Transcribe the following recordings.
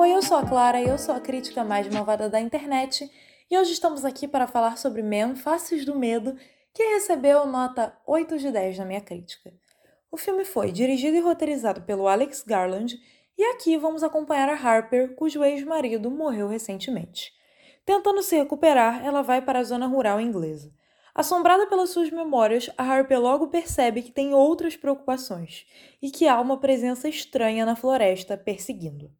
Oi, eu sou a Clara eu sou a crítica mais malvada da internet e hoje estamos aqui para falar sobre Men Faces do Medo, que recebeu nota 8 de 10 na minha crítica. O filme foi dirigido e roteirizado pelo Alex Garland e aqui vamos acompanhar a Harper, cujo ex-marido morreu recentemente. Tentando se recuperar, ela vai para a zona rural inglesa. Assombrada pelas suas memórias, a Harper logo percebe que tem outras preocupações e que há uma presença estranha na floresta perseguindo.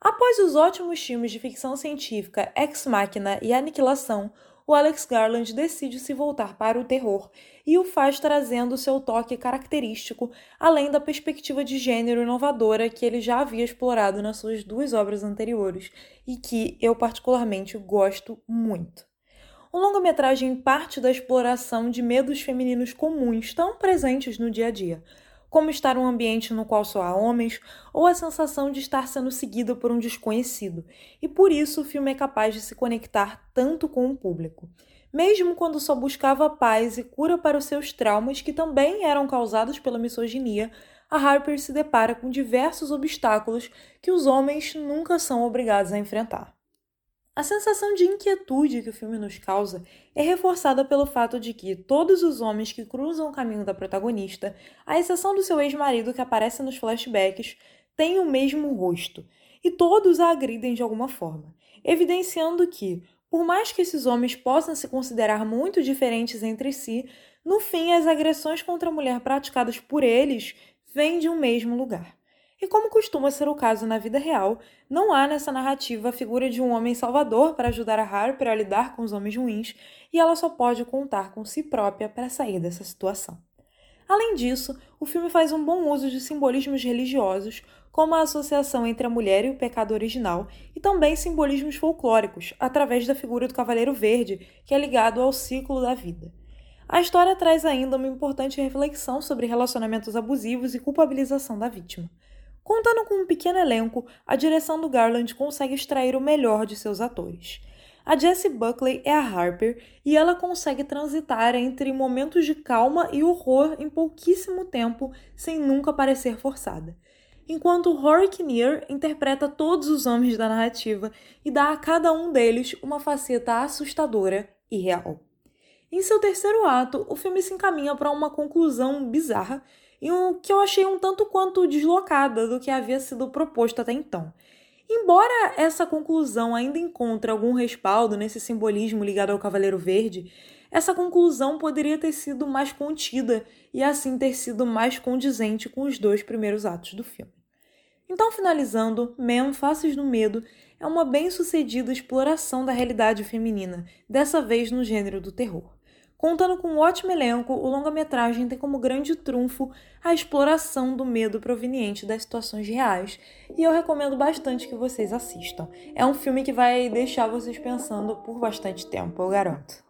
Após os ótimos filmes de ficção científica Ex Machina e Aniquilação, o Alex Garland decide se voltar para o terror e o faz trazendo seu toque característico, além da perspectiva de gênero inovadora que ele já havia explorado nas suas duas obras anteriores e que eu particularmente gosto muito. O longa-metragem parte da exploração de medos femininos comuns tão presentes no dia a dia, como estar em um ambiente no qual só há homens, ou a sensação de estar sendo seguido por um desconhecido, e por isso o filme é capaz de se conectar tanto com o público. Mesmo quando só buscava paz e cura para os seus traumas, que também eram causados pela misoginia, a Harper se depara com diversos obstáculos que os homens nunca são obrigados a enfrentar. A sensação de inquietude que o filme nos causa é reforçada pelo fato de que todos os homens que cruzam o caminho da protagonista, à exceção do seu ex-marido que aparece nos flashbacks, têm o mesmo rosto, e todos a agridem de alguma forma, evidenciando que, por mais que esses homens possam se considerar muito diferentes entre si, no fim as agressões contra a mulher praticadas por eles vêm de um mesmo lugar. E como costuma ser o caso na vida real, não há nessa narrativa a figura de um homem salvador para ajudar a Harper a lidar com os homens ruins, e ela só pode contar com si própria para sair dessa situação. Além disso, o filme faz um bom uso de simbolismos religiosos, como a associação entre a mulher e o pecado original, e também simbolismos folclóricos, através da figura do Cavaleiro Verde, que é ligado ao ciclo da vida. A história traz ainda uma importante reflexão sobre relacionamentos abusivos e culpabilização da vítima. Contando com um pequeno elenco, a direção do Garland consegue extrair o melhor de seus atores. A Jessie Buckley é a Harper e ela consegue transitar entre momentos de calma e horror em pouquíssimo tempo, sem nunca parecer forçada. Enquanto Rory Kinnear interpreta todos os homens da narrativa e dá a cada um deles uma faceta assustadora e real. Em seu terceiro ato, o filme se encaminha para uma conclusão bizarra e um, que eu achei um tanto quanto deslocada do que havia sido proposto até então. Embora essa conclusão ainda encontre algum respaldo nesse simbolismo ligado ao Cavaleiro Verde, essa conclusão poderia ter sido mais contida e assim ter sido mais condizente com os dois primeiros atos do filme. Então, finalizando, Men Faces no Medo é uma bem-sucedida exploração da realidade feminina, dessa vez no gênero do terror. Contando com um ótimo elenco, o longa-metragem tem como grande trunfo a exploração do medo proveniente das situações reais, e eu recomendo bastante que vocês assistam. É um filme que vai deixar vocês pensando por bastante tempo, eu garanto.